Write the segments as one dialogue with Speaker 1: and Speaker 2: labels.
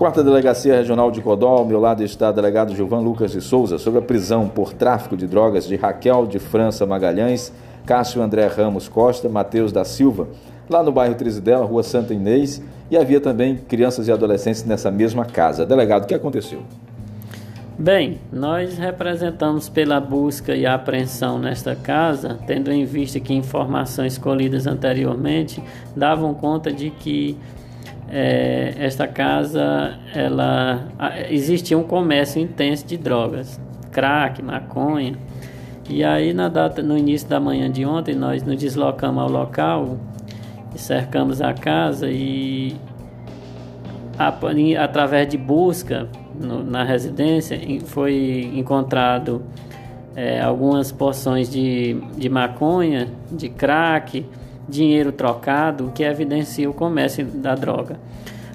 Speaker 1: Quarta Delegacia Regional de Codó, ao meu lado está o delegado Gilvan Lucas de Souza, sobre a prisão por tráfico de drogas de Raquel de França Magalhães, Cássio André Ramos Costa, Matheus da Silva, lá no bairro Trizidela, Rua Santa Inês, e havia também crianças e adolescentes nessa mesma casa. Delegado, o que aconteceu?
Speaker 2: Bem, nós representamos pela busca e apreensão nesta casa, tendo em vista que informações colhidas anteriormente davam conta de que é, esta casa ela existia um comércio intenso de drogas, crack, maconha. E aí na data, no início da manhã de ontem nós nos deslocamos ao local cercamos a casa e a, através de busca no, na residência foi encontrado é, algumas porções de, de maconha, de crack, dinheiro trocado, que evidencia o comércio da droga.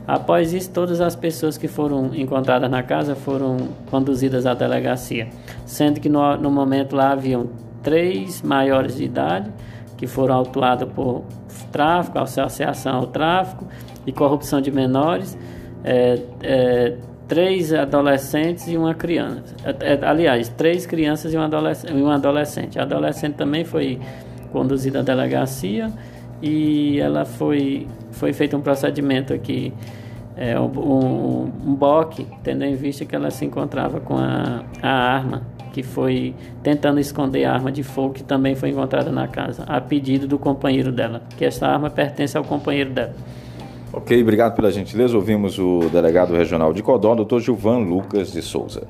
Speaker 2: Após isso, todas as pessoas que foram encontradas na casa foram conduzidas à delegacia, sendo que no, no momento lá haviam três maiores de idade que foram autuados por tráfico, associação ao tráfico e corrupção de menores, é, é, três adolescentes e uma criança. É, é aliás, três crianças e um adolescente. A adolescente também foi conduzida à delegacia e ela foi, foi feito um procedimento aqui, é, um, um boque, tendo em vista que ela se encontrava com a, a arma, que foi tentando esconder a arma de fogo que também foi encontrada na casa, a pedido do companheiro dela, que esta arma pertence ao companheiro dela.
Speaker 1: Ok, obrigado pela gentileza. Ouvimos o delegado regional de Codó, doutor Gilvan Lucas de Souza.